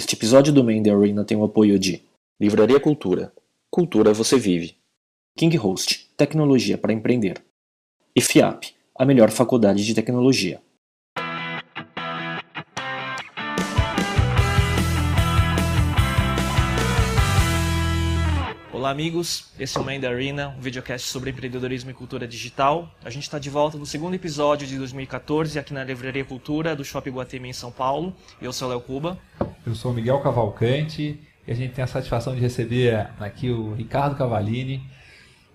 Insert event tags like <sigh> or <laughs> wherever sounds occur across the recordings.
Este episódio do Main Arena tem o apoio de Livraria Cultura. Cultura você vive. King Host, tecnologia para empreender. E FIAP, a melhor faculdade de tecnologia. Olá, amigos. Esse é o Main The Arena, um videocast sobre empreendedorismo e cultura digital. A gente está de volta no segundo episódio de 2014 aqui na Livraria Cultura do Shopping Guatemi em São Paulo. Eu sou o Léo Cuba. Eu sou o Miguel Cavalcante e a gente tem a satisfação de receber aqui o Ricardo Cavalini,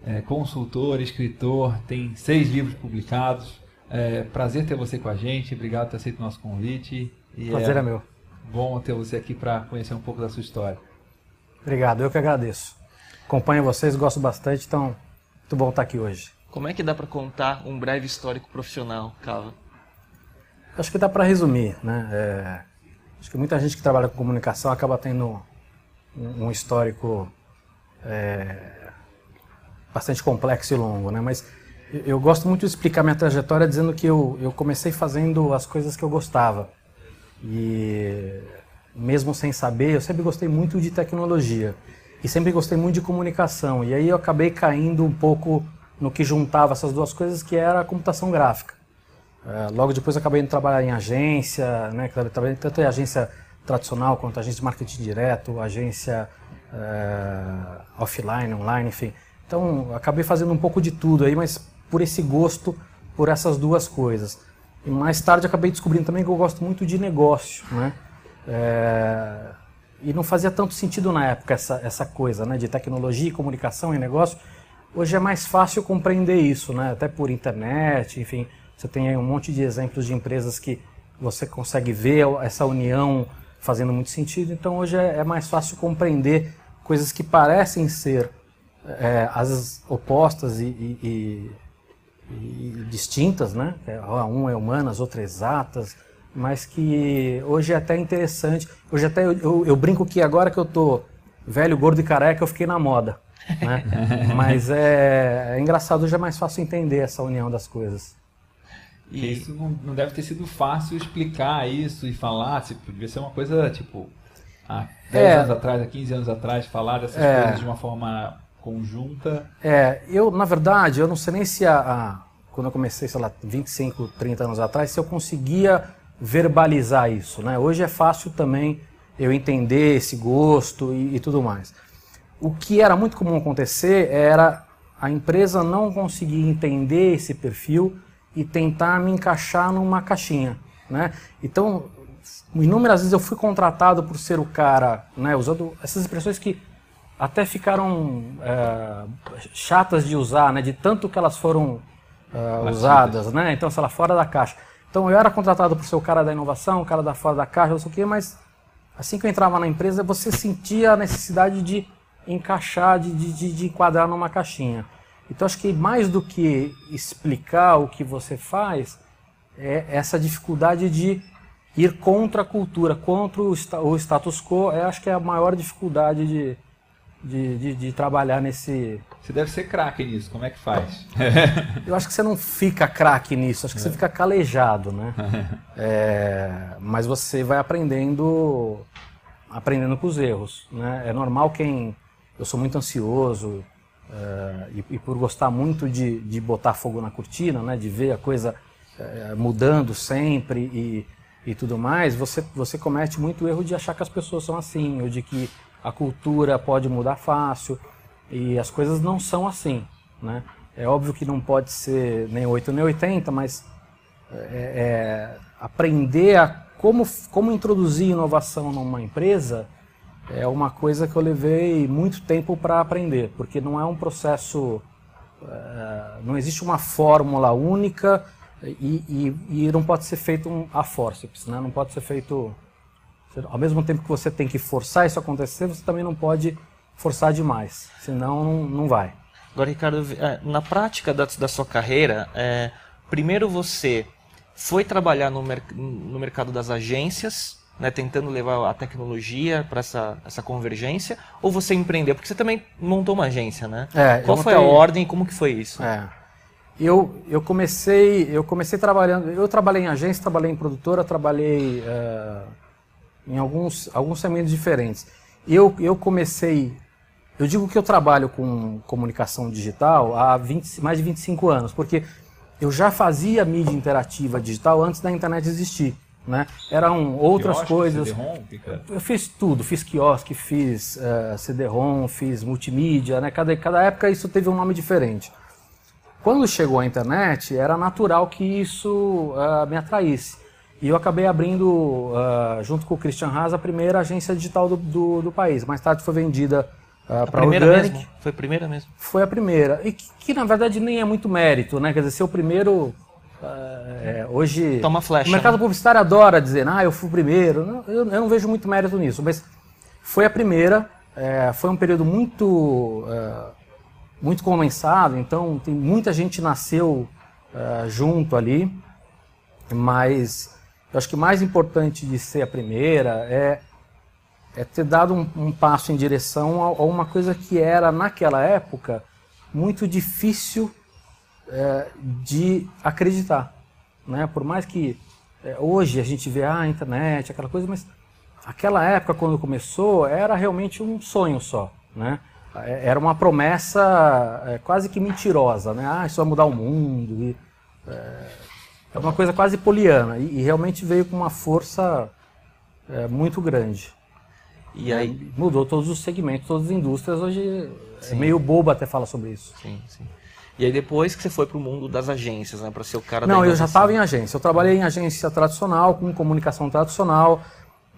é, consultor, escritor, tem seis livros publicados. É, prazer ter você com a gente, obrigado por ter aceito o nosso convite. E prazer é, é meu. Bom ter você aqui para conhecer um pouco da sua história. Obrigado, eu que agradeço. Acompanho vocês, gosto bastante, então muito bom estar aqui hoje. Como é que dá para contar um breve histórico profissional, Cava? Acho que dá para resumir, né? É, acho que muita gente que trabalha com comunicação acaba tendo um, um histórico é, bastante complexo e longo, né? Mas eu gosto muito de explicar minha trajetória dizendo que eu, eu comecei fazendo as coisas que eu gostava. E mesmo sem saber, eu sempre gostei muito de tecnologia e sempre gostei muito de comunicação. E aí eu acabei caindo um pouco no que juntava essas duas coisas, que era a computação gráfica. É, logo depois acabei indo trabalhar em agência, né, trabalhei tanto em agência tradicional quanto agência de marketing direto, agência é, offline, online, enfim. Então acabei fazendo um pouco de tudo aí, mas por esse gosto por essas duas coisas. E mais tarde acabei descobrindo também que eu gosto muito de negócio, né? É, e não fazia tanto sentido na época essa, essa coisa né, de tecnologia, comunicação e negócio. Hoje é mais fácil compreender isso, né, até por internet, enfim. Você tem aí um monte de exemplos de empresas que você consegue ver essa união fazendo muito sentido. Então hoje é, é mais fácil compreender coisas que parecem ser é, as opostas e, e, e, e distintas, né? É, um é humanas, outra é exatas mas que hoje é até interessante. Hoje até eu, eu, eu, brinco que agora que eu tô velho, gordo e careca, eu fiquei na moda. Né? <laughs> mas é, é, engraçado, hoje é mais fácil entender essa união das coisas. E isso não, deve ter sido fácil explicar isso e falar, tipo, devia ser uma coisa tipo há 10 é, anos atrás, há 15 anos atrás, falar dessas é, coisas de uma forma conjunta. É, eu, na verdade, eu não sei nem se a, a, quando eu comecei, sei lá, 25, 30 anos atrás, se eu conseguia verbalizar isso. Né? Hoje é fácil também eu entender esse gosto e, e tudo mais. O que era muito comum acontecer era a empresa não conseguir entender esse perfil e tentar me encaixar numa caixinha. Né? Então, inúmeras vezes eu fui contratado por ser o cara, né, usando essas expressões que até ficaram é, chatas de usar, né, de tanto que elas foram é, usadas, né? Então, sei lá, fora da caixa. Então eu era contratado por ser o cara da inovação, o cara da fora da caixa, não sei o quê, mas assim que eu entrava na empresa, você sentia a necessidade de encaixar, de, de, de enquadrar numa caixinha. Então acho que mais do que explicar o que você faz, é essa dificuldade de ir contra a cultura, contra o status quo, é, acho que é a maior dificuldade de, de, de, de trabalhar nesse. Você deve ser craque nisso, como é que faz? <laughs> Eu acho que você não fica craque nisso, acho que é. você fica calejado, né? <laughs> É, mas você vai aprendendo, aprendendo com os erros, né? É normal quem. Eu sou muito ansioso é, e, e, por gostar muito de, de botar fogo na cortina, né? De ver a coisa é, mudando sempre e, e tudo mais, você, você comete muito erro de achar que as pessoas são assim, ou de que a cultura pode mudar fácil e as coisas não são assim, né? É óbvio que não pode ser nem 8 nem 80, mas é, é, aprender a como, como introduzir inovação numa empresa é uma coisa que eu levei muito tempo para aprender, porque não é um processo, é, não existe uma fórmula única e, e, e não pode ser feito um, a forceps, né? não pode ser feito ao mesmo tempo que você tem que forçar isso acontecer, você também não pode forçar demais, senão não, vai. Agora, Ricardo, é, na prática da, da sua carreira, é, primeiro você foi trabalhar no, mer no mercado das agências, né, tentando levar a tecnologia para essa, essa convergência, ou você empreendeu? Porque você também montou uma agência, né? É, Qual foi a ordem e como que foi isso? É. Eu, eu comecei eu comecei trabalhando eu trabalhei em agência trabalhei em produtora trabalhei uh, em alguns, alguns segmentos diferentes. Eu, eu comecei, eu digo que eu trabalho com comunicação digital há 20, mais de 25 anos, porque eu já fazia mídia interativa digital antes da internet existir. Né? Eram outras Quiosque, coisas. Eu fiz tudo, fiz quiosque, fiz eh, CD-ROM, fiz multimídia, né? Cada, cada época isso teve um nome diferente. Quando chegou a internet, era natural que isso ah, me atraísse. E eu acabei abrindo, ah, junto com o Christian Haas, a primeira agência digital do, do, do país. Mais tarde foi vendida para a Primeira Organic. mesmo? Foi a primeira mesmo. Foi a primeira. E que, que, na verdade nem é muito mérito, né? Quer dizer, ser o primeiro. eh, hoje. Toma flecha, O mercado né? publicitário adora dizer, ah, eu fui o primeiro. Não, eu, eu não vejo muito mérito nisso, mas foi a primeira. eh, foi um período muito. eh, muito condensado, então tem muita gente nasceu eh, junto ali, mas eu acho que o mais importante de ser a primeira é é ter dado um, um passo em direção a, a uma coisa que era, naquela época, muito difícil é, de acreditar. Né? Por mais que é, hoje a gente vê ah, a internet, aquela coisa, mas aquela época, quando começou, era realmente um sonho só. Né? É, Era uma promessa é, quase que mentirosa. Né? Ah, isso vai mudar o mundo. E, é, é uma coisa quase poliana. E, e realmente veio com uma força é, muito grande. E aí, Mudou todos os segmentos, todas as indústrias. Hoje é meio bobo até falar sobre isso. sim, sim. E aí depois que você foi pro mundo das agências, né, para ser o cara da Não, eu já estava em agência. Eu trabalhei em agência tradicional, com comunicação tradicional.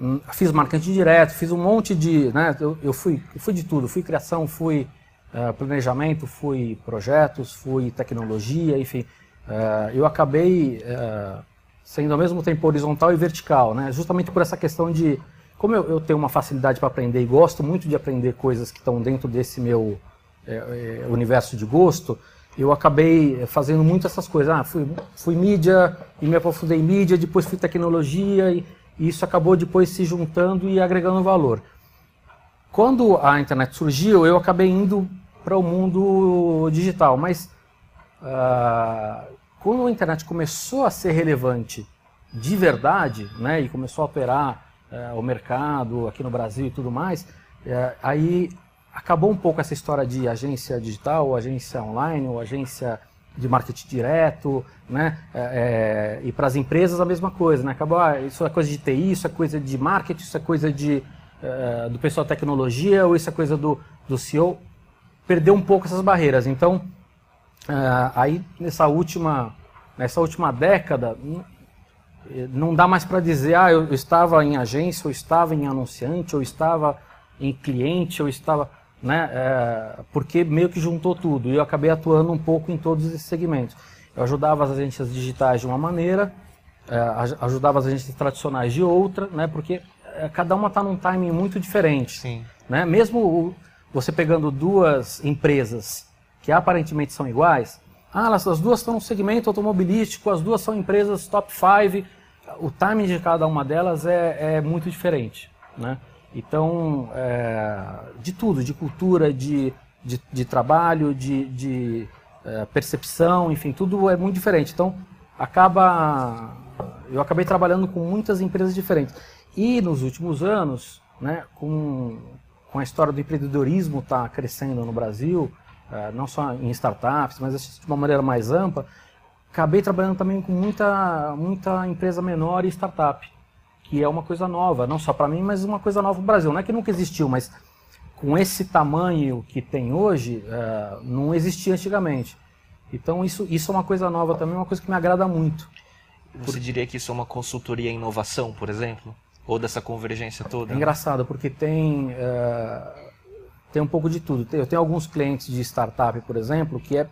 hum, Fiz marketing direto, fiz um monte de. Né, eu, eu fui, eu fui de tudo. Fui criação, fui eh, planejamento, fui projetos, fui tecnologia, enfim. Eh, eu acabei eh, sendo ao mesmo tempo horizontal e vertical, né, justamente por essa questão de. Como eu, eu tenho uma facilidade para aprender e gosto muito de aprender coisas que estão dentro desse meu eh, eh, universo de gosto, eu acabei fazendo muito essas coisas. Ah, fui, fui mídia e me aprofundei em mídia, depois fui tecnologia e, e isso acabou depois se juntando e agregando valor. Quando a internet surgiu, eu acabei indo para o mundo digital, mas ah, quando a internet começou a ser relevante de verdade, né, e começou a operar eh, o mercado aqui no Brasil e tudo mais, eh, aí acabou um pouco essa história de agência digital, agência online, ou agência de marketing direto, né? É, é, e para as empresas a mesma coisa, né? Acabou, ah, isso é coisa de TI, isso é coisa de marketing, isso é coisa de, do pessoal de tecnologia, ou isso é coisa do, do CEO. Perdeu um pouco essas barreiras. Então, ah, aí nessa última, nessa última década, eh, não dá mais para dizer, ah, eu estava em agência, eu estava em anunciante, eu estava em cliente, eu estava, né, é, porque meio que juntou tudo e eu acabei atuando um pouco em todos esses segmentos. Eu ajudava as agências digitais de uma maneira, é, aj- ajudava as agências tradicionais de outra, né, porque cada uma está num timing muito diferente. Sim. Né? Mesmo você pegando duas empresas que aparentemente são iguais, ah, as duas estão no segmento automobilístico, as duas são empresas top 5, o timing de cada uma delas é, é muito diferente. Né? Então, é, de tudo, de cultura, de, de, de trabalho, de, de é, percepção, enfim, tudo é muito diferente. Então, acaba. Eu acabei trabalhando com muitas empresas diferentes. E nos últimos anos, né, com, com a história do empreendedorismo tá crescendo no Brasil, não só em startups, mas assim, de uma maneira mais ampla, acabei trabalhando também com muita, muita empresa menor e startup, que é uma coisa nova, não só para mim, mas uma coisa nova no Brasil. Não é que nunca existiu, mas com esse tamanho que tem hoje, eh, não existia antigamente. Então isso, isso é uma coisa nova também, uma coisa que me agrada muito. Você diria que isso é uma consultoria em inovação, por exemplo? Ou dessa convergência toda? É engraçado, porque tem, eh, tem um pouco de tudo. Eu tenho alguns clientes de startup, por exemplo, que é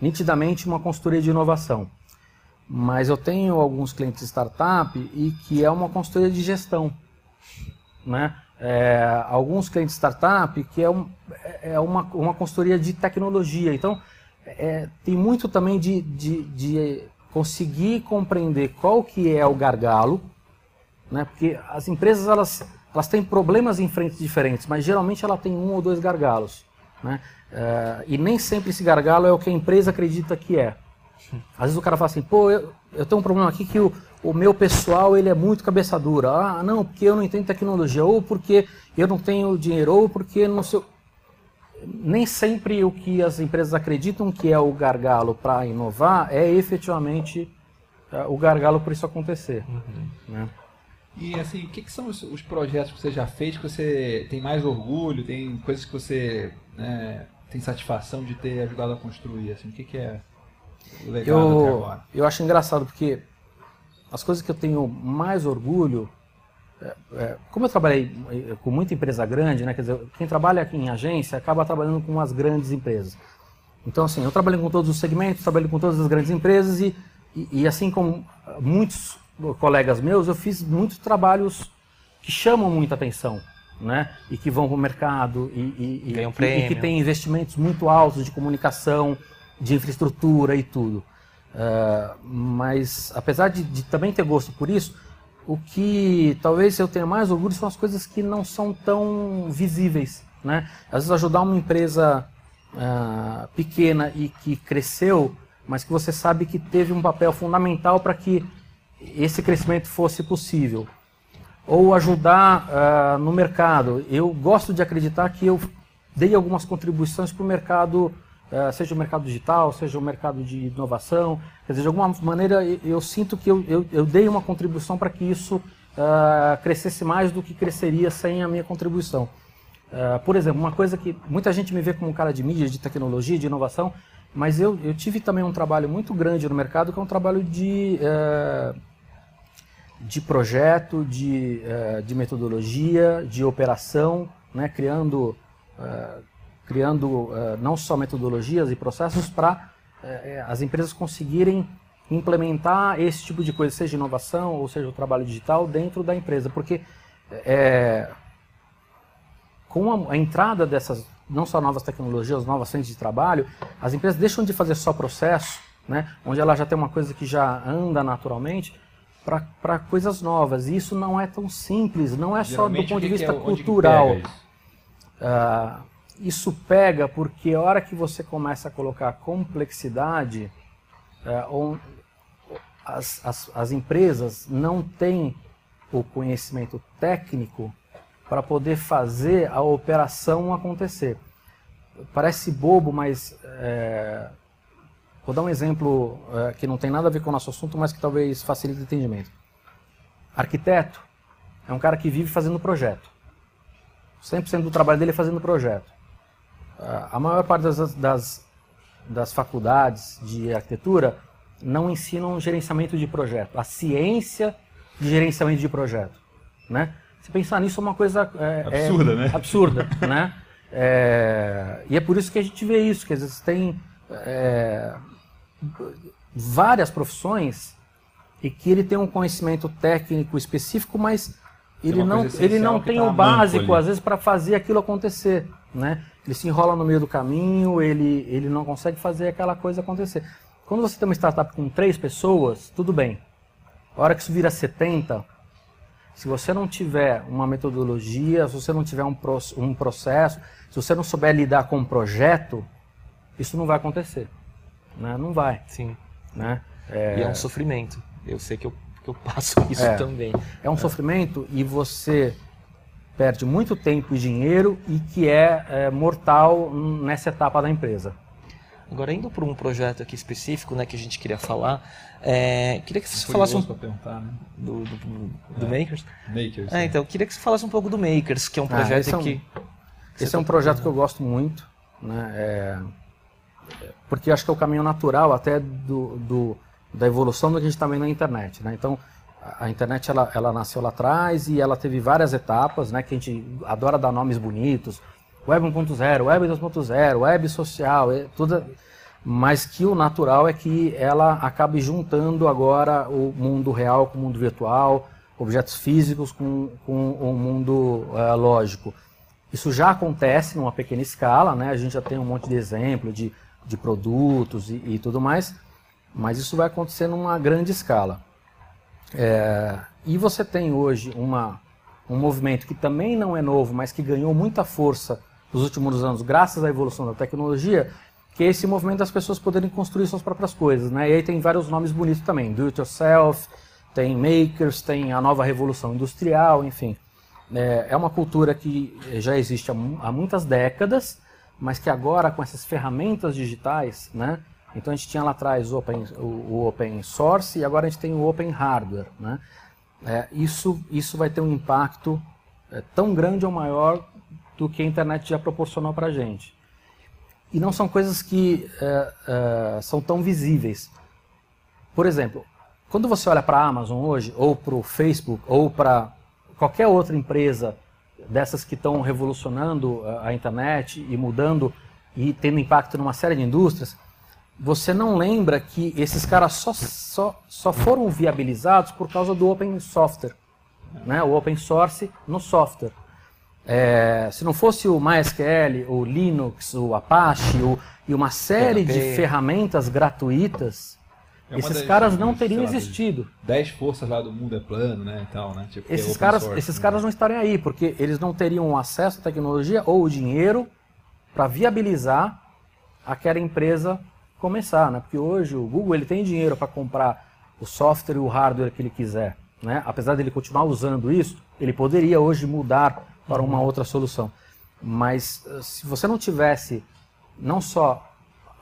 nitidamente uma consultoria de inovação. Mas eu tenho alguns clientes de startup e que é uma consultoria de gestão. Né? É, alguns clientes de startup que é, um, é uma, uma consultoria de tecnologia. Então, é, tem muito também de, de, de conseguir compreender qual que é o gargalo, né? Porque as empresas elas, elas têm problemas em frentes diferentes, mas geralmente ela tem um ou dois gargalos, né? Eh, e nem sempre esse gargalo é o que a empresa acredita que é. Às vezes o cara fala assim, pô, eu, eu tenho um problema aqui que o, o meu pessoal ele é muito cabeça dura. Ah, não, porque eu não entendo tecnologia, ou porque eu não tenho dinheiro, ou porque não sei. Nem sempre o que as empresas acreditam que é o gargalo para inovar é efetivamente é, o gargalo para isso acontecer. Uhum. Né? E assim, o que, que são os, os, projetos que você já fez que você tem mais orgulho, tem coisas que você né, tem satisfação de ter ajudado a construir? Assim, o que, que é legal eu, até agora? Eu acho engraçado porque as coisas que eu tenho mais orgulho, é, é, como eu trabalhei é, com muita empresa grande, né, quer dizer, quem trabalha aqui em agência acaba trabalhando com as grandes empresas. Então, assim, eu trabalhei com todos os segmentos, trabalhei com todas as grandes empresas e, e, e assim como muitos colegas meus, eu fiz muitos trabalhos que chamam muita atenção. Né? E que vão para o mercado e, e, Ganham e, prêmio. e que tem investimentos muito altos de comunicação, de infraestrutura e tudo. Uh, mas apesar de, de, também ter gosto por isso, o que talvez eu tenha mais orgulho são as coisas que não são tão visíveis. Né? Às vezes ajudar uma empresa uh, pequena e que cresceu, mas que você sabe que teve um papel fundamental para que esse crescimento fosse possível. Ou ajudar uh, no mercado. Eu gosto de acreditar que eu dei algumas contribuições para o mercado, uh, seja o mercado digital, seja o mercado de inovação. Quer dizer, de alguma maneira eu, eu sinto que eu, eu, eu, dei uma contribuição para que isso uh, crescesse mais do que cresceria sem a minha contribuição. por exemplo, uma coisa que muita gente me vê como um cara de mídia, de tecnologia, de inovação, mas eu, eu tive também um trabalho muito grande no mercado, que é um trabalho de de projeto, de, uh, de metodologia, de operação, né, criando, uh, criando uh, não só metodologias e processos para as empresas conseguirem implementar esse tipo de coisa, seja inovação ou seja o trabalho digital dentro da empresa, porque com a, a entrada dessas não só novas tecnologias, novas frentes de trabalho, as empresas deixam de fazer só processo, né, onde ela já tem uma coisa que já anda naturalmente, para coisas novas. E isso não é tão simples, não é só do ponto de vista é, cultural. Isso? Uh, isso pega porque a hora que você começa a colocar complexidade, uh, as, as, as empresas não têm o conhecimento técnico para poder fazer a operação acontecer. Parece bobo, mas é, Vou dar um exemplo é, que não tem nada a ver com o nosso assunto, mas que talvez facilite o entendimento. Arquiteto é um cara que vive fazendo projeto. 100% do trabalho dele é fazendo projeto. Uh, a maior parte das, das, das faculdades de arquitetura não ensinam gerenciamento de projeto, a ciência de gerenciamento de projeto. Né? Se pensar nisso é uma coisa é, absurda, é, né? Absurda, <laughs> né? É, e é por isso que a gente vê isso, que às vezes tem é, várias profissões e que ele tem um conhecimento técnico específico, mas ele não, ele não tem tá o básico, às vezes, para fazer aquilo acontecer. Né? Ele se enrola no meio do caminho, ele, ele não consegue fazer aquela coisa acontecer. Quando você tem uma startup com três pessoas, tudo bem. A hora que isso vira 70, se você não tiver uma metodologia, se você não tiver um, um processo, se você não souber lidar com um projeto, isso não vai acontecer. Né? Não vai. Sim. Né? É... E é um sofrimento. Eu sei que eu, que eu passo <laughs> isso é. também. É um é. sofrimento e você perde muito tempo e dinheiro e que é, é mortal nessa etapa da empresa. Agora, indo para um projeto aqui específico né, que a gente queria falar, é, queria que você falasse um né? do, do, do, do é. Makers. Makers. É, então, queria que você falasse um pouco do Makers, que é um ah, projeto ah, esse é um, que. Esse é um projeto que eu gosto muito. Né? Porque acho que é o caminho natural até do, do da evolução do que a gente está vendo na internet. Né? Então, a internet ela, ela nasceu lá atrás e ela teve várias etapas, né, que a gente adora dar nomes bonitos, Web 1.0, Web 2.0, Web social, tudo, mas que o natural é que ela acabe juntando agora o mundo real com o mundo virtual, objetos físicos com, com o mundo uh, lógico. Isso já acontece numa pequena escala, né? a gente já tem um monte de exemplo de de produtos e, e tudo mais, mas isso vai acontecer numa grande escala. É, e você tem hoje uma, um movimento que também não é novo, mas que ganhou muita força nos últimos anos, graças à evolução da tecnologia, que é esse movimento das pessoas poderem construir suas próprias coisas. Né? E aí tem vários nomes bonitos também, do it yourself, tem makers, tem a nova revolução industrial, enfim. É, é uma cultura que já existe há, há, muitas décadas, mas que agora com essas ferramentas digitais, né? Então a gente tinha lá atrás o open, o open source e agora a gente tem o open hardware, né? É, isso, isso vai ter um impacto é, tão grande ou maior do que a internet já proporcionou para a gente. E não são coisas que é, é, são tão visíveis. Por exemplo, quando você olha para a Amazon hoje, ou para o Facebook, ou para qualquer outra empresa dessas que estão revolucionando a internet e mudando e tendo impacto numa série de indústrias, você não lembra que esses caras só, só, só foram viabilizados por causa do open software, né? o open source no software. É, se não fosse o MySQL, o Linux, o Apache o, e uma série PHP. de ferramentas gratuitas, é esses caras não teriam existido. Dez forças lá do mundo é plano, né? Então, né? Tipo, esses caras, source, esses né? caras não estariam aí, porque eles não teriam acesso à tecnologia ou o dinheiro para viabilizar aquela empresa começar, né? Porque hoje o Google ele tem dinheiro para comprar o software e o hardware que ele quiser, né? Apesar dele continuar usando isso, ele poderia hoje mudar para uma outra solução. Mas eh, se você não tivesse não só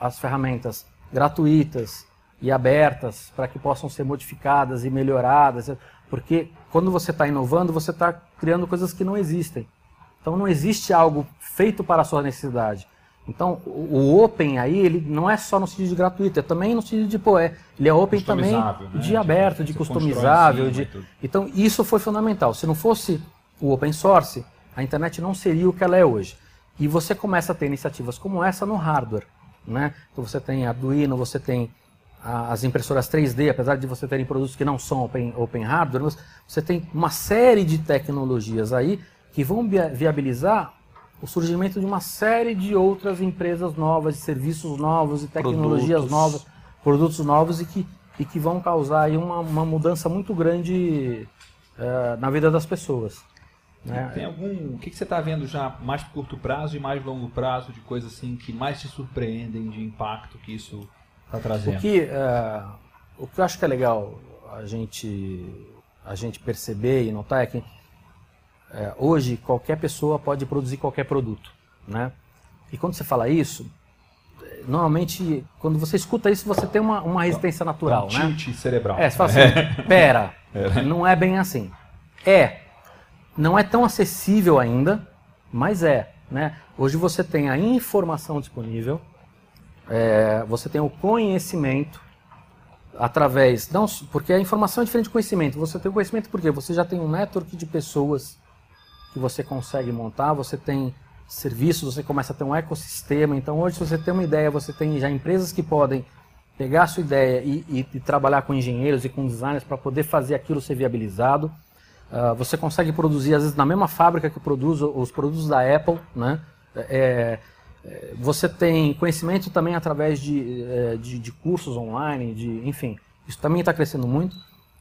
as ferramentas gratuitas e abertas para que possam ser modificadas e melhoradas, porque quando você está inovando, você está criando coisas que não existem. Então não existe algo feito para a sua necessidade. Então, o open aí, ele não é só no sentido de gratuito, é também no sentido de, pô, é, ele é open também né? de aberto, de customizável. De... Então, isso foi fundamental. Se não fosse o open source, a internet não seria o que ela é hoje. E você começa a ter iniciativas como essa no hardware. Né? Então, você tem Arduino, você tem as impressoras 3D, apesar de você terem produtos que não são open, open hardware, você tem uma série de tecnologias aí que vão viabilizar o surgimento de uma série de outras empresas novas, de serviços novos e tecnologias produtos. novas, produtos novos e que, e que vão causar aí uma, uma mudança muito grande uh, na vida das pessoas. Né? Tem algum. O que, que você está vendo já mais curto prazo e mais longo prazo de coisas assim que mais te surpreendem de impacto que isso está trazendo? O que, uh, o que eu acho que é legal a gente, a gente perceber e notar é que é, hoje qualquer pessoa pode produzir qualquer produto, né? E quando você fala isso, normalmente quando você escuta isso você tem uma, uma resistência natural, um né? cerebral. É, você fala assim, pera, <laughs> é. não é bem assim. É, não é tão acessível ainda, mas é, né? Hoje você tem a informação disponível, é, você tem o conhecimento através, não, porque a informação é diferente do conhecimento. Você tem o conhecimento porque você já tem um network de pessoas que você consegue montar, você tem serviços, você começa a ter um ecossistema. Então hoje, se você tem uma ideia, você tem já empresas que podem pegar a sua ideia e, e, e trabalhar com engenheiros e com designers para poder fazer aquilo ser viabilizado. Uh, você consegue produzir, às vezes, na mesma fábrica que produz os produtos da Apple, né? É, você tem conhecimento também através de, é, de, de cursos online, de, enfim, isso também está crescendo muito.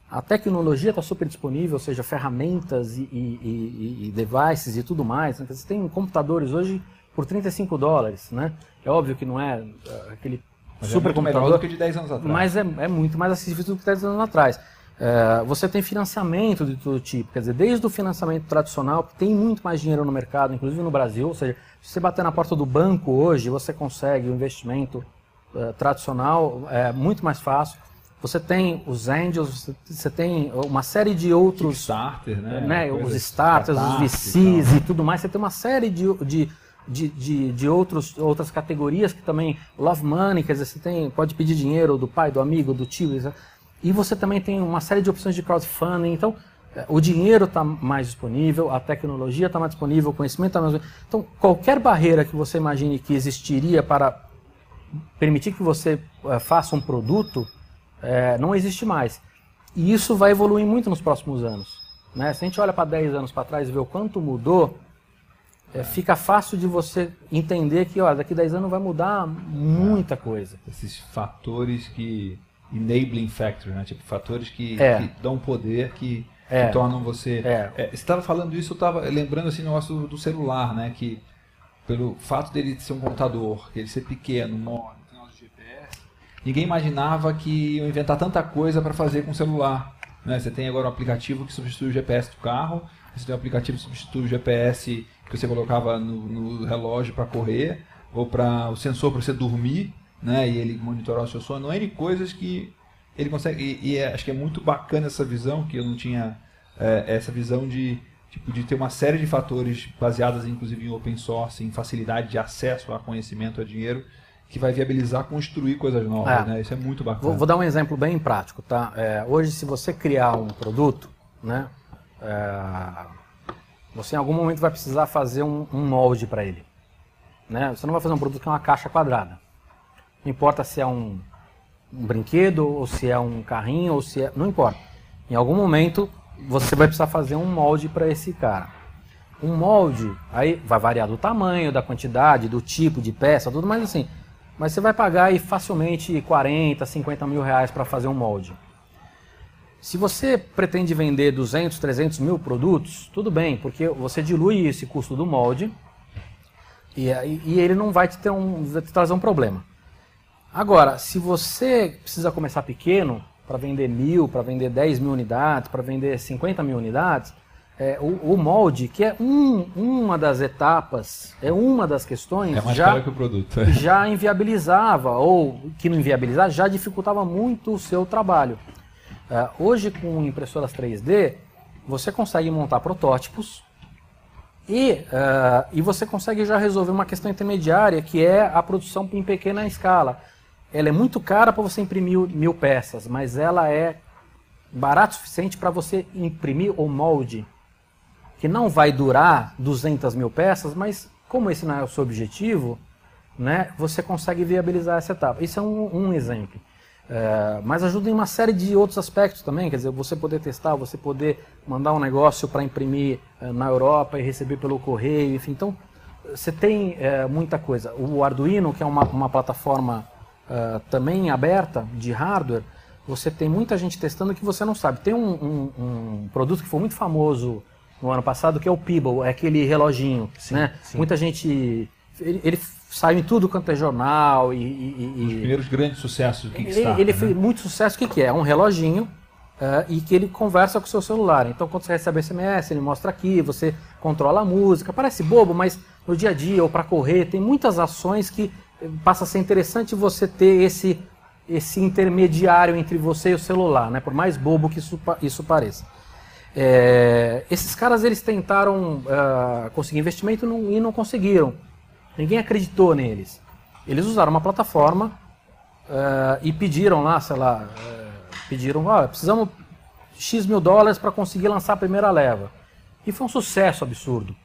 A tecnologia está super disponível, ou seja, ferramentas e, e, e, e devices e tudo mais. Né? Você tem computadores hoje por 35 dólares, né? É óbvio que não é uh, aquele mas super é computador. do que de 10 anos atrás. Mas é, é muito mais acessível do que 10 anos atrás. Uh, você tem financiamento de todo tipo, quer dizer, desde o financiamento tradicional, que tem muito mais dinheiro no mercado, inclusive no Brasil, ou seja, se você bater na porta do banco hoje, você consegue o um investimento uh, tradicional, é muito mais fácil. Você tem os Angels, você tem uma série de outros. Kickstarter, né? né os starters, os VCs e, e, tudo mais. Você tem uma série de, de, de, de, de outros, outras categorias que também. Love Money, quer dizer, você tem, pode pedir dinheiro do pai, do amigo, do tio. E você também tem uma série de opções de crowdfunding. Então, é, o dinheiro está mais disponível, a tecnologia está mais disponível, o conhecimento está mais disponível. Então, qualquer barreira que você imagine que existiria para permitir que você uh, faça um produto é, não existe mais. E isso vai evoluir muito nos próximos anos. Né? Se a gente olha para 10 anos para trás e vê o quanto mudou, é, fica fácil de você entender que ó, daqui a 10 anos vai mudar muita coisa. Esses fatores que. Enabling factors, né? tipo fatores que, é. que dão poder, que, é. que tornam você. É. É, você estava falando isso, eu estava lembrando assim, o negócio do, do celular, né? que pelo fato dele ser um computador, ele ser pequeno, móvel Ninguém imaginava que iam inventar tanta coisa para fazer com o celular. Né? Você tem agora um aplicativo que substitui o GPS do carro, você tem um aplicativo que substitui o GPS que você colocava no, no relógio para correr, ou para o sensor para você dormir, né? e ele monitorar o seu sono, N coisas que ele consegue. E, e é, acho que é muito bacana essa visão, que eu não tinha é, essa visão de, tipo, de ter uma série de fatores baseadas inclusive em open source, em facilidade de acesso a conhecimento, a dinheiro, que vai viabilizar construir coisas novas. É. Né? Isso é muito bacana. Vou, vou, dar um exemplo bem prático. Tá? É, hoje, se você criar um produto, né, é, você em algum momento vai precisar fazer um, um molde para ele. Né? Você não vai fazer um produto que é uma caixa quadrada. Não importa se é um, um brinquedo, ou se é um carrinho, ou se é. Não importa. Em algum momento você vai precisar fazer um molde para esse cara. Um molde, aí vai variar do tamanho, da quantidade, do tipo de peça, tudo, mas assim, mas você vai pagar aí facilmente 40, 50 mil reais para fazer um molde. Se você pretende vender 200, 300 mil produtos, tudo bem, porque você dilui esse custo do molde e, e ele não vai te, ter um, vai te trazer um problema. Agora, se você precisa começar pequeno, para vender mil, para vender 10 mil unidades, para vender 50 mil unidades, é, o, o, molde, que é um, uma das etapas, é uma das questões, é já, que produto. já inviabilizava, ou que não inviabilizava, já dificultava muito o seu trabalho. É, hoje, com impressoras 3D, você consegue montar protótipos e, uh, e você consegue já resolver uma questão intermediária, que é a produção em pequena escala. Ela é muito cara para você imprimir mil peças, mas ela é barato o suficiente para você imprimir o molde, que não vai durar 200 mil peças, mas como esse não é o seu objetivo, né, você consegue viabilizar essa etapa. Isso é um, um exemplo. É, mas ajuda em uma série de outros aspectos também, quer dizer, você poder testar, você poder mandar um negócio para imprimir é, na Europa e receber pelo correio, enfim. Então, você tem é, muita coisa. O Arduino, que é uma, uma plataforma uh, também aberta de hardware, você tem muita gente testando que você não sabe. Tem um, um, um produto que foi muito famoso no ano passado, que é o Pebble, é aquele reloginho. Sim, né? Sim. Muita gente. Ele, ele, saiu em tudo quanto é jornal e. e Os primeiros grandes sucessos do Kickstarter. Ele, ele né? fez muito sucesso. O que, que é? É um reloginho uh, e que ele conversa com o seu celular. Então, quando você recebe SMS, ele mostra aqui, você controla a música. Parece bobo, mas no dia a dia ou para correr, tem muitas ações que passa a ser interessante você ter esse, esse intermediário entre você e o celular, né? por mais bobo que isso, isso pareça. É, esses caras eles tentaram uh, conseguir investimento e não conseguiram. Ninguém acreditou neles. Eles usaram uma plataforma uh, e pediram lá, sei lá, uh, pediram, ah, precisamos X mil dólares para conseguir lançar a primeira leva. E foi um sucesso absurdo.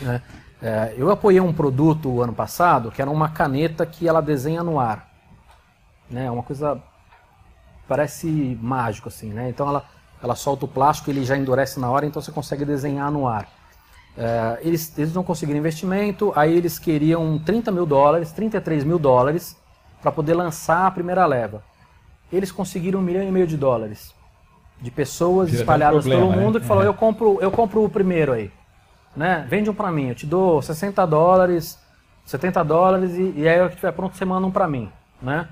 Né? É, eu apoiei um produto ano passado que era uma caneta que ela desenha no ar. Né? Uma coisa parece mágico assim, né? Então ela, ela solta o plástico, ele já endurece na hora, então você consegue desenhar no ar. É, eles, eles não conseguiram investimento, aí eles queriam 30 mil dólares, 33 mil dólares para poder lançar a primeira leva. Eles conseguiram um milhão e meio de dólares de pessoas espalhadas problema, pelo mundo né? que falou: é. eu compro, eu compro o primeiro aí né? Vende um para mim, eu te dou 60 dólares, 70 dólares e, e aí o que estiver pronto você manda um para mim, né?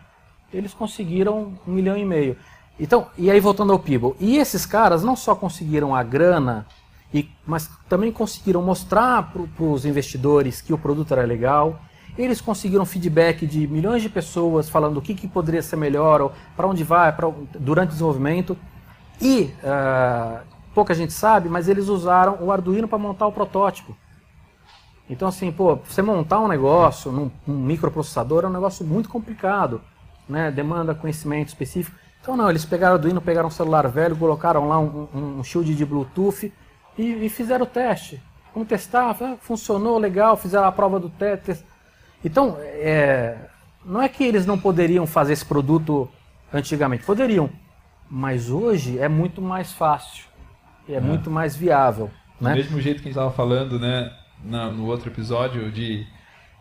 Eles conseguiram um milhão e meio. Então, e aí voltando ao People, e esses caras não só conseguiram a grana, e, mas também conseguiram mostrar para os investidores que o produto era legal. Eles conseguiram feedback de milhões de pessoas falando o que, que poderia ser melhor, ou para onde vai, pra, durante o desenvolvimento. E uh, pouca gente sabe, mas eles usaram o Arduino para montar o protótipo. Então, assim, pô, você montar um negócio num, microprocessador é um negócio muito complicado, né? Demanda conhecimento específico. Então, não, eles pegaram o Arduino, pegaram um celular velho, colocaram lá um, um, shield de Bluetooth e, e, fizeram o teste. Vamos testar, funcionou legal, fizeram a prova do teste. Então, é, não é que eles não poderiam fazer esse produto antigamente, poderiam, mas hoje é muito mais fácil é, é, muito mais viável. Do né? mesmo jeito que a gente estava falando né, no outro episódio de,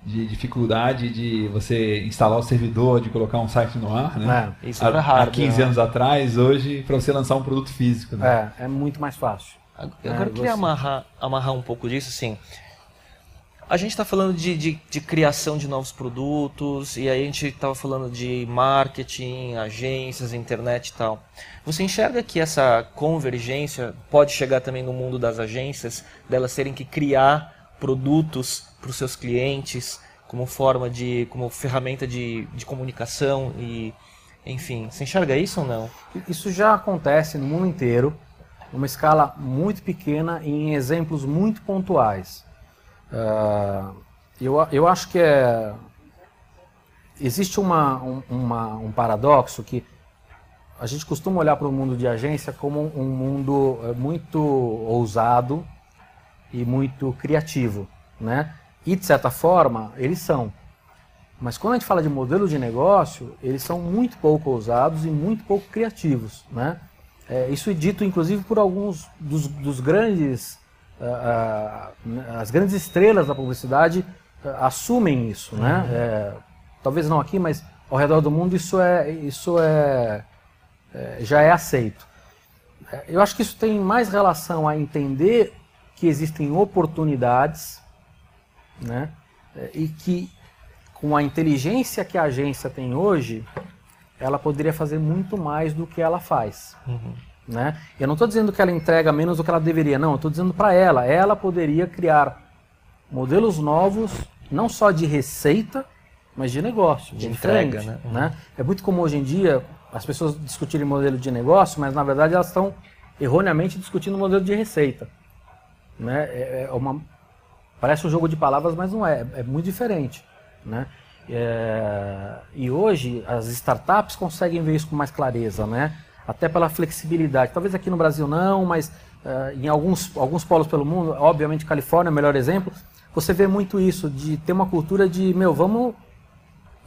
de dificuldade de você instalar o servidor, de colocar um site no ar, né? É, isso era raro. Há 15 né? anos atrás, hoje, para você lançar um produto físico. Né? É, é muito mais fácil. Agora eu queria amarrar, amarrar um pouco disso, assim. A gente está falando de, de, de, criação de novos produtos, e aí a gente estava falando de marketing, agências, internet e tal. Você enxerga que essa convergência pode chegar também no mundo das agências, delas terem que criar produtos para os seus clientes como forma de, como ferramenta de, de comunicação e, enfim, você enxerga isso ou não? Isso já acontece no mundo inteiro, numa escala muito pequena e em exemplos muito pontuais. Uh, eu, eu acho que é, existe uma, um, uma, um paradoxo que a gente costuma olhar para o mundo de agência como um mundo é, muito ousado e muito criativo, né? E de certa forma eles são. Mas quando a gente fala de modelo de negócio, eles são muito pouco ousados e muito pouco criativos, né? É, isso é dito inclusive por alguns dos, dos grandes as grandes estrelas da publicidade assumem isso, né? Uhum. É, talvez não aqui, mas ao redor do mundo isso é isso é, é, já é aceito. É, eu acho que isso tem mais relação a entender que existem oportunidades, né? É, e que com a inteligência que a agência tem hoje, ela poderia fazer muito mais do que ela faz. Uhum. Né? Eu não estou dizendo que ela entrega menos do que ela deveria, não. Eu estou dizendo para ela, ela poderia criar modelos novos, não só de receita, mas de negócio, de entrega. Né? Uhum. Né? É muito comum hoje em dia as pessoas discutirem modelo de negócio, mas na verdade elas estão erroneamente discutindo modelo de receita. Né? É, é uma, parece um jogo de palavras, mas não é. É muito diferente. Né? É, e hoje as startups conseguem ver isso com mais clareza, né? Até pela flexibilidade. Talvez aqui no Brasil não, mas uh, em alguns, alguns polos pelo mundo, obviamente Califórnia é o melhor exemplo, você vê muito isso, de ter uma cultura de, meu, vamos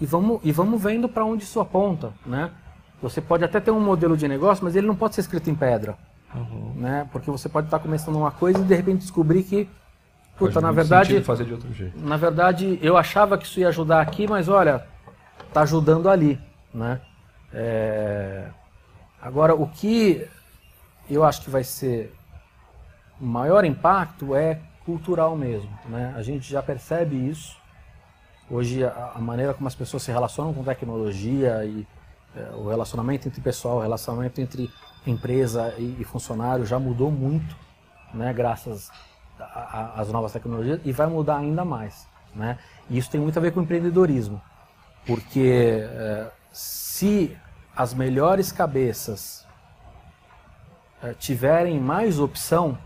e vamos, e vamos vendo para onde isso aponta, né? Você pode até ter um modelo de negócio, mas ele não pode ser escrito em pedra, uhum. né? Porque você pode estar começando uma coisa e de repente descobrir que, puta, na verdade, fazer de outro jeito. na verdade, eu achava que isso ia ajudar aqui, mas olha, tá ajudando ali, né? É... Agora, o que eu acho que vai ser maior impacto é cultural mesmo. Né? A gente já percebe isso. Hoje, a, maneira como as pessoas se relacionam com tecnologia e é, o relacionamento entre pessoal, o relacionamento entre empresa e, e funcionário já mudou muito, né? graças às novas tecnologias, e vai mudar ainda mais. Né? E isso tem muito a ver com empreendedorismo, porque é, se as melhores cabeças eh, tiverem mais opção,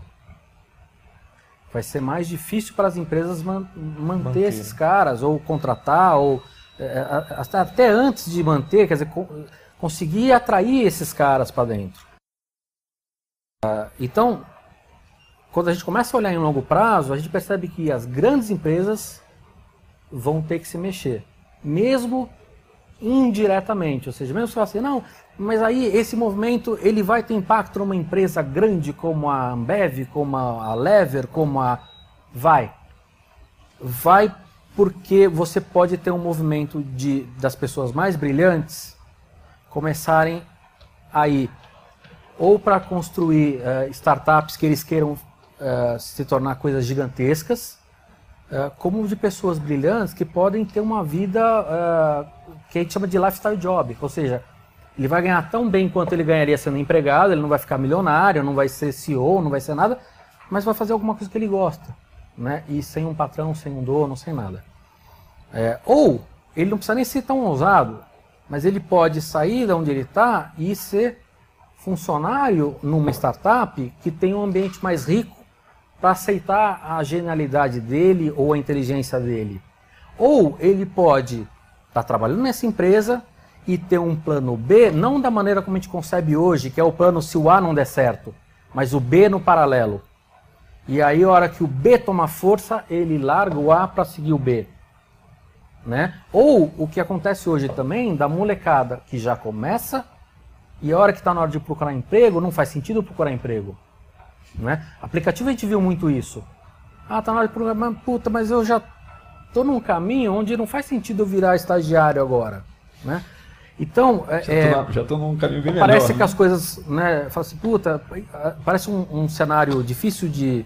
vai ser mais difícil para as empresas man manter, manter, esses caras, ou contratar, ou é, até antes de manter, quer dizer, co conseguir atrair esses caras para dentro. Uh, então, quando a gente começa a olhar em longo prazo, a gente percebe que as grandes empresas vão ter que se mexer, mesmo indiretamente, ou seja, mesmo se você assim, não, mas aí esse movimento ele vai ter impacto numa empresa grande como a Ambev, como a Lever, como a vai, vai porque você pode ter um movimento de das pessoas mais brilhantes começarem aí ou para construir uh, startups que eles queiram uh, se tornar coisas gigantescas é, como de pessoas brilhantes que podem ter uma vida uh, que a gente chama de lifestyle job, ou seja, ele vai ganhar tão bem quanto ele ganharia sendo empregado, ele não vai ficar milionário, não vai ser CEO, não vai ser nada, mas vai fazer alguma coisa que ele gosta, né? E sem um patrão, sem um dono, sem nada. É, ou ele não precisa nem ser tão ousado, mas ele pode sair de onde ele está e ser funcionário numa startup que tem um ambiente mais rico para aceitar a genialidade dele ou a inteligência dele. Ou ele pode estar tá trabalhando nessa empresa e ter um plano B, não da maneira como a gente concebe hoje, que é o plano se o A não der certo, mas o B no paralelo. E aí, a hora que o B toma força, ele larga o A para seguir o B. Né? Ou o que acontece hoje também, da molecada que já começa, e a hora que está na hora de procurar emprego, não faz sentido procurar emprego. Né? Aplicativo a gente viu muito isso. Ah, tá na hora de programar, puta, mas eu já tô num caminho onde não faz sentido eu virar estagiário agora, né? Então, é, já, é, já tô num caminho bem Parece melhor, que né? as coisas, né, fala assim, puta, parece um, um, cenário difícil de,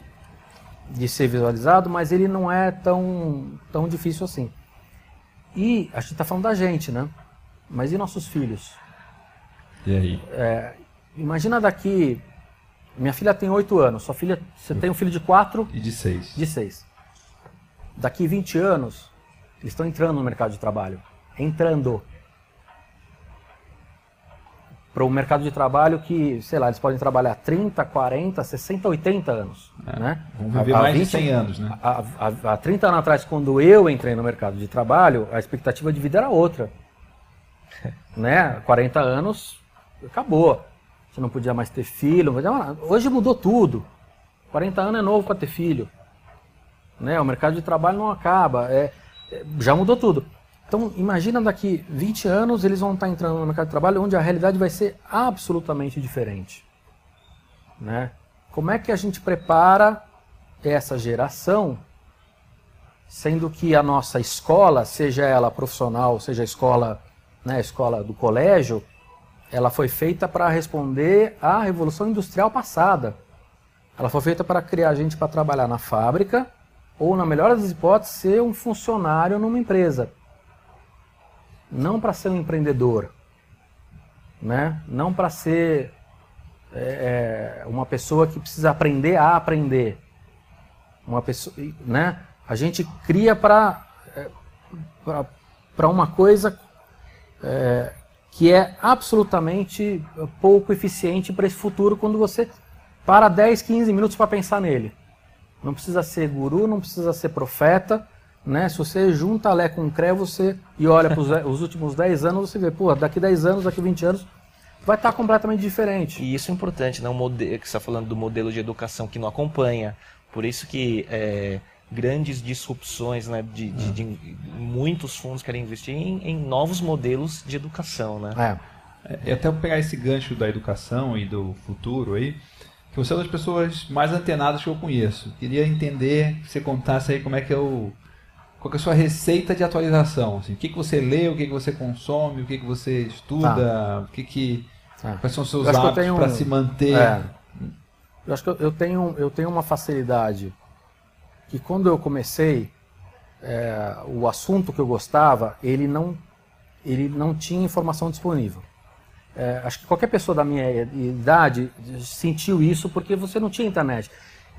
de ser visualizado, mas ele não é tão, tão difícil assim. E a gente está falando da gente, né? Mas e nossos filhos? E aí? É, imagina daqui. Minha filha tem 8 anos, sua filha. Você tem um filho de 4 E de seis? de 6. Daqui 20 anos, eles estão entrando no mercado de trabalho. Entrando. Para o mercado de trabalho que, sei lá, eles podem trabalhar 30, 40, 60, 80 anos. né? Vão viver Há- mais de 20 100 anos, né? Há, há, há 30 anos atrás, quando eu entrei no mercado de trabalho, a expectativa de vida era outra. <laughs> né? 40 anos, acabou. Você não podia mais ter filho. podia Hoje mudou tudo. 40 anos é novo para ter filho. Né? O mercado de trabalho não acaba. É, já mudou tudo. Então, imagina daqui 20 anos eles vão estar entrando no mercado de trabalho onde a realidade vai ser absolutamente diferente. Né? Como é que a gente prepara essa geração, sendo que a nossa escola, seja ela profissional, seja a escola, né, a escola do colégio, ela foi feita para responder à revolução industrial passada. Ela foi feita para criar gente para trabalhar na fábrica ou, na melhor das hipóteses, ser um funcionário numa empresa. Não para ser um empreendedor. Né? Não para ser é, é, uma pessoa que precisa aprender a aprender. Uma pessoa, né? A gente cria para é, para uma coisa é, que é absolutamente pouco eficiente para esse futuro quando você para 10, 15 minutos para pensar nele. Não precisa ser guru, não precisa ser profeta, né? Se você junta Lé com Cré, você e olha para <laughs> os últimos 10 anos, você vê, pô, daqui 10 anos, daqui 20 anos, vai estar completamente diferente. E isso é importante, né? O modelo, que você está falando do modelo de educação que não acompanha. Por isso que é, grandes disrupções, né? De, de, de- muitos fundos querem investir em, em novos modelos de educação, né? É. E até eu pegar esse gancho da educação e do futuro aí, que você é uma das pessoas mais antenadas que eu conheço. Queria entender, que você contasse aí como é que é o. Qual que é a sua receita de atualização? Assim, o que, que você lê, o que, que você consome, o que, que você estuda, o que que. Tá. Quais são os seus hábitos para um- se manter? É. Eu acho que eu- eu tenho, eu tenho uma facilidade que quando eu comecei, é, o assunto que eu gostava, ele não, ele não tinha informação disponível. É, acho que qualquer pessoa da minha idade sentiu isso porque você não tinha internet.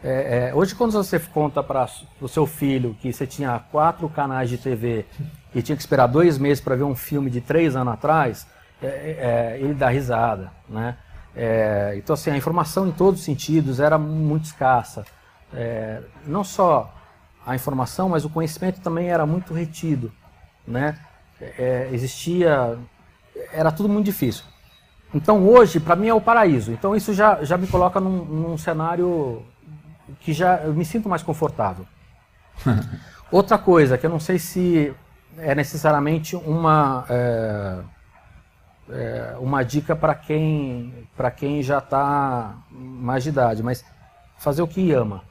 É, é, hoje, quando você conta para o seu filho que você tinha quatro canais de TV e tinha que esperar dois meses para ver um filme de três anos atrás, é, é, ele dá risada. Né? É, então, assim, a informação em todos os sentidos era muito escassa. É, não só a informação, mas o conhecimento também era muito retido. Né? É, existia. Era tudo muito difícil. Então hoje, para mim, é o paraíso. Então isso já, já me coloca num, num cenário que já eu me sinto mais confortável. <laughs> Outra coisa que eu não sei se é necessariamente uma é, é, uma dica para quem para quem já está mais de idade, mas fazer o que ama.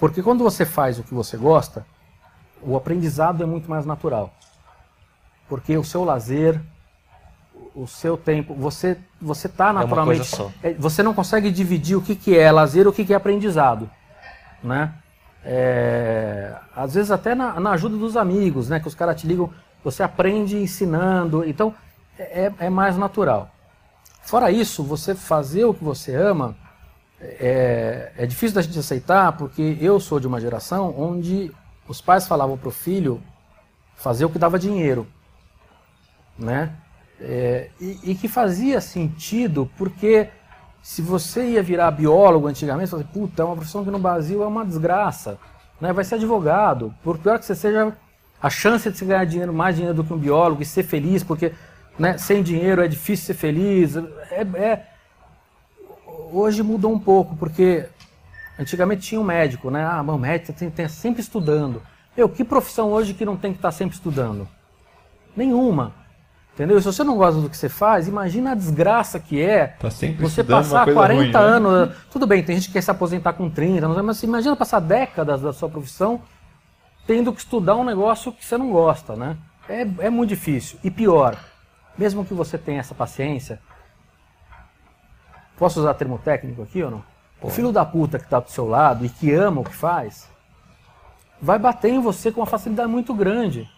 Porque quando você faz o que você gosta, o aprendizado é muito mais natural. Porque o seu lazer, o seu tempo, você você está uma naturalmente, é, você não consegue dividir o que, que é lazer e o que, que é aprendizado, né? É, às vezes até na, na ajuda dos amigos, né? Que os caras te ligam, você aprende ensinando, então é, é mais natural. Fora isso, você fazer o que você ama é, é difícil da gente aceitar porque eu sou de uma geração onde os pais falavam para o filho fazer o que dava dinheiro, né? É, e, e que fazia sentido porque se você ia virar biólogo antigamente, você fala, puta, é uma profissão que no Brasil é uma desgraça, né? Vai ser advogado, por pior que você seja, a chance de você ganhar dinheiro, mais dinheiro do que um biólogo e ser feliz, porque né, sem dinheiro é difícil ser feliz, é, é- hoje mudou um pouco, porque antigamente tinha um médico, né? Ah, mas o médico tem que estar sempre estudando. Meu, que profissão hoje que não tem que estar sempre estudando? Nenhuma. Entendeu? E se você não gosta do que você faz, imagina a desgraça que é Tá você passar coisa 40 ruim, né? anos. Tudo bem, tem gente que quer se aposentar com 30, não sei, mas imagina passar décadas da sua profissão tendo que estudar um negócio que você não gosta, né? É, é muito difícil. E pior, mesmo que você tenha essa paciência, posso usar termo técnico aqui ou não? O filho da puta que está do seu lado e que ama o que faz, vai bater em você com uma facilidade muito grande.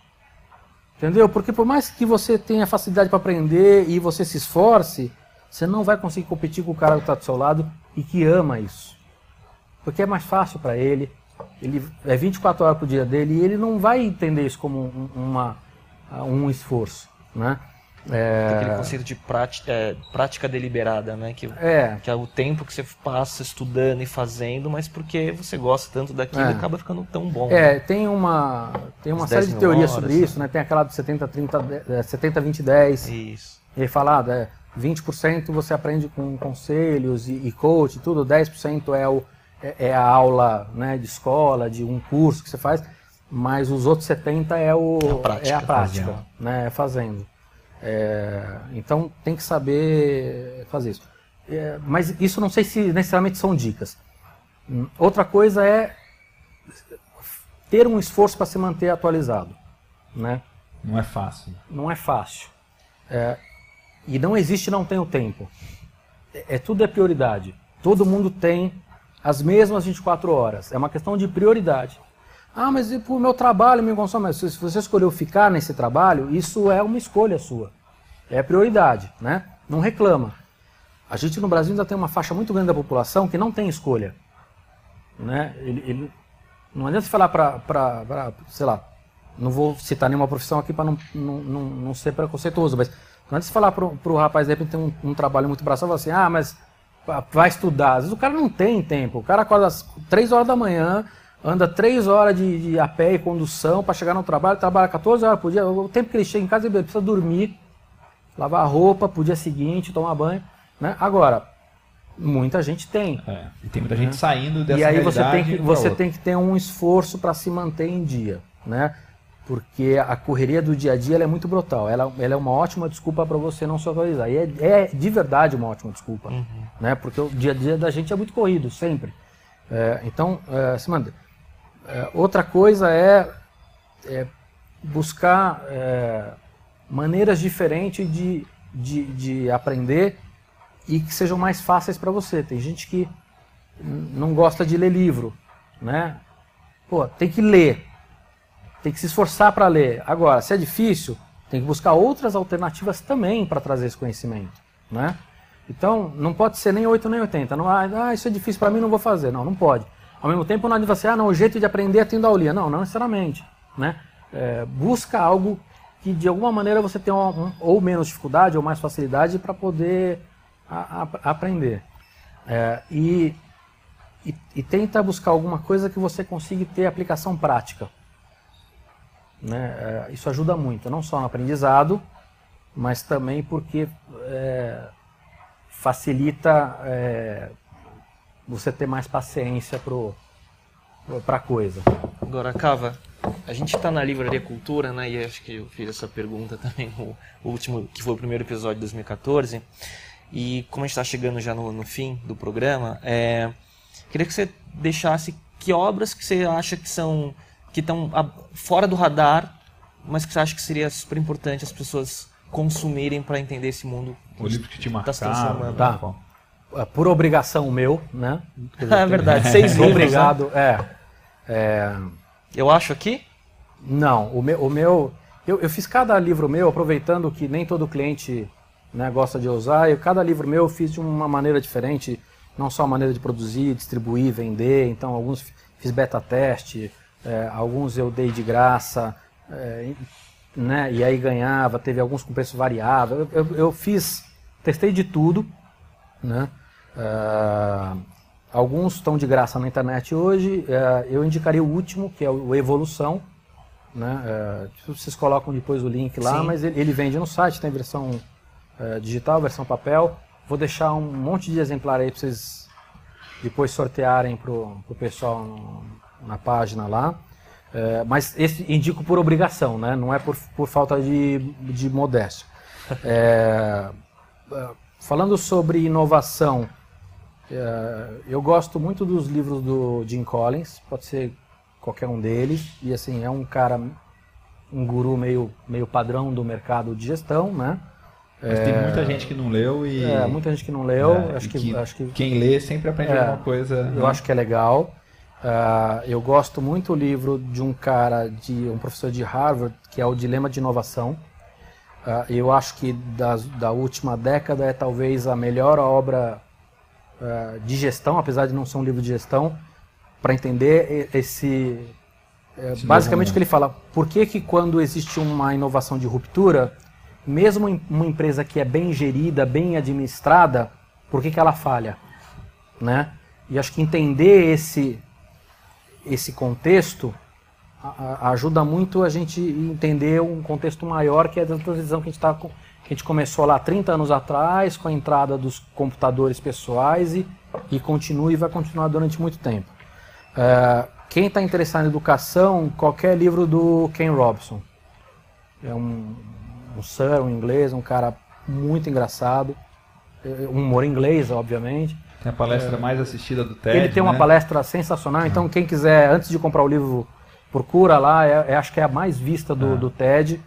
Entendeu? Porque por mais que você tenha facilidade para aprender e você se esforce, você não vai conseguir competir com o cara que está do seu lado e que ama isso. Porque é mais fácil para ele, ele é 24 horas por dia dele e ele não vai entender isso como um, uma, um esforço, né? É... Aquele conceito de prática, é, prática deliberada, né? Que, é. que é o tempo que você passa estudando e fazendo, mas porque você gosta tanto daquilo é. acaba ficando tão bom. É, né? tem uma, tem uma série de teorias horas, sobre né? isso, né? Tem aquela do 70, 30, 70, 20, 10. Isso. Ele fala, ah, é, 20% você aprende com conselhos e, e coach e tudo, 10% é, o, é, é, a aula né, de escola, de um curso que você faz, mas os outros 70% é, o, a prática, é a prática, né, é fazendo. É, então tem que saber fazer isso. É, mas isso não sei se necessariamente são dicas. Hum, outra coisa é ter um esforço para se manter atualizado. Né? Não é fácil. Não é fácil. É, e não existe não tem o tempo. É, é, tudo é prioridade. Todo mundo tem as mesmas 24 horas. É uma questão de prioridade. Ah, mas e o meu trabalho me consome? Mas se você escolheu ficar nesse trabalho, isso é uma escolha sua. É prioridade, né? Não reclama. A gente no Brasil ainda tem uma faixa muito grande da população que não tem escolha. Né? Ele, ele não adianta falar para, sei lá, não vou citar nenhuma profissão aqui para não, não, não, não, ser preconceituoso, mas não adianta falar para o rapaz, de repente tem um, um trabalho muito braçal, assim, ah, mas vai estudar. Às vezes o cara não tem tempo. O cara acorda às 3 horas da manhã, anda 3 horas de, de a pé e condução para chegar no trabalho, trabalha 14 horas por dia. O tempo que ele chega em casa, ele precisa dormir, lavar a roupa pro dia seguinte, tomar banho. Né? Agora, muita gente tem. É, e tem muita gente né? saindo dessa E aí você tem que, você tem que ter um esforço para se manter em dia. Né? Porque a correria do dia a dia é muito brutal. Ela, ela, é uma ótima desculpa para você não se atualizar. E é, é, de verdade uma ótima desculpa. Uhum. Né? Porque o dia a dia da gente é muito corrido, sempre. É, então, é, se manda. É, outra coisa é, é buscar é, maneiras diferentes de, de, de, aprender e que sejam mais fáceis para você. Tem gente que não gosta de ler livro, né? Pô, tem que ler, tem que se esforçar para ler. Agora, se é difícil, tem que buscar outras alternativas também para trazer esse conhecimento, né? Então, não pode ser nem 8 nem 80. Não, ah, isso é difícil para mim, não vou fazer. Não, não pode. Ao mesmo tempo, não adianta você, ah, não, o jeito de aprender é tendo aulinha. Não, não necessariamente. Né? É, busca algo que de alguma maneira você tenha um, ou menos dificuldade ou mais facilidade para poder a, a, aprender. É, e, e, e, tenta buscar alguma coisa que você consiga ter aplicação prática. Né? É, isso ajuda muito, não só no aprendizado, mas também porque é, facilita é, você ter mais paciência para a coisa. Agora, Cava, a gente está na Livraria Cultura, né? E acho que eu fiz essa pergunta <laughs> também no último, que foi o primeiro episódio de 2014. E como a gente está chegando já no, no, fim do programa, é, queria que você deixasse que obras que você acha que são que estão fora do radar, mas que você acha que seria super importante as pessoas consumirem para entender esse mundo. O livro que te marcaram. Tá se transformando. Tá. É, por obrigação meu, né? Dizer, <laughs> é verdade, seis livros. Obrigado, né? é, é. Eu acho aqui? Não, o meu, o meu eu, eu, fiz cada livro meu aproveitando que nem todo cliente né, gosta de usar. E cada livro meu eu fiz de uma maneira diferente, não só a maneira de produzir, distribuir, vender. Então alguns fiz beta teste, é, alguns eu dei de graça, é, né? E aí ganhava. Teve alguns com preço variável. Eu, eu, eu fiz, testei de tudo, né? Uh, alguns estão de graça na internet hoje. Uh, eu indicaria o último, que é o Evolução. Né? Uh, vocês colocam depois o link lá, Sim. mas ele, ele, vende no site, tem versão digital, versão papel. Vou deixar um monte de exemplar aí para vocês depois sortearem para o pessoal no, na página lá. mas esse indico por obrigação, né? não é por, por falta de, de modéstia. <laughs> falando sobre inovação, é, eu gosto muito dos livros do Jim Collins, pode ser qualquer um deles, e assim, é um cara, um guru meio, meio padrão do mercado de gestão, né? Mas tem muita gente que não leu e. É, muita gente que não leu. É, acho, que, que acho que Quem lê sempre aprende É, alguma coisa. eu né? acho que é legal. Ah, eu gosto muito do livro de um cara, de um professor de Harvard, que é o Dilema de Inovação. Ah, eu acho que das, da última década é talvez a melhor obra ah, de gestão, apesar de não ser um livro de gestão, para entender esse. é, Esse basicamente o que ele fala, por que, que quando existe uma inovação de ruptura, mesmo em uma empresa que é bem gerida, bem administrada, por que, que ela falha? Né? E acho que entender esse, esse contexto a- a- ajuda muito a gente entender um contexto maior que é da transição que a gente, tá, com- que a gente começou lá 30 anos atrás, com a entrada dos computadores pessoais e, e continua e vai continuar durante muito tempo. É, quem está interessado em educação, qualquer livro do Ken Robson. É um, um sir, um inglês, um cara muito engraçado. É, Um humor inglês, obviamente. Tem a palestra mais assistida do TED. Ele tem uma né? palestra sensacional, então quem quiser, antes de comprar o livro, procura lá, é, é- acho que é a mais vista do, Ah. do TED.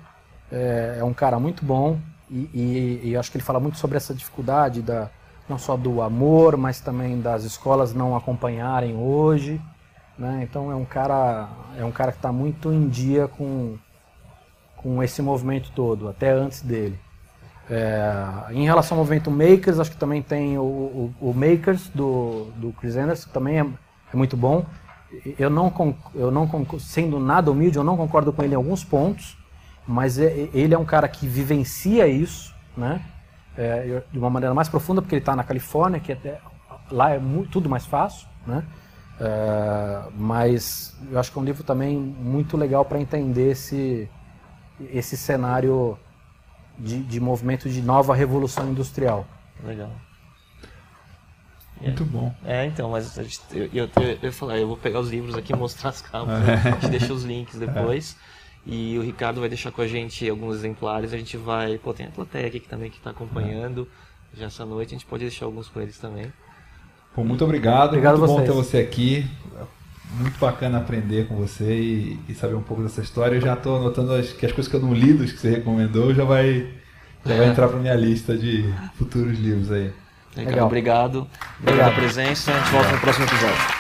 É, é um cara muito bom e, e- e acho que ele fala muito sobre essa dificuldade da, não só do amor, mas também das escolas não acompanharem hoje. né? Então é um cara, é um cara que está muito em dia com, com esse movimento todo, até antes dele. É, em relação ao movimento Makers, acho que também tem o, o- o Makers do, do Chris Anderson, que também é, é muito bom. Eu não, eu não sendo nada humilde, eu não concordo com ele em alguns pontos, mas é- ele é um cara que vivencia isso, né? É, de uma maneira mais profunda, porque ele está na Califórnia, que até, lá é mu- tudo mais fácil, né? É, mas eu acho que é um livro também muito legal para entender esse, esse cenário de, de movimento de nova revolução industrial. Legal. Muito bom. É, então, mas a gente- eu, eu, eu, eu, falei, eu vou pegar os livros aqui e mostrar as <laughs> capas. A gente deixa os links depois. E o Ricardo vai deixar com a gente alguns exemplares. A gente vai. Pô, tem a plateia aqui que também que está acompanhando. Já essa noite, a gente pode deixar alguns com eles também. Pô, muito obrigado. Obrigado muito bom ter você aqui. Muito bacana aprender com você e, e saber um pouco dessa história. Eu já estou anotando as, que as coisas que eu não li dos que você recomendou já vai, já vai entrar para minha lista de futuros livros aí. Ricardo. Obrigado Obrigado. pela presença. A gente volta no próximo episódio.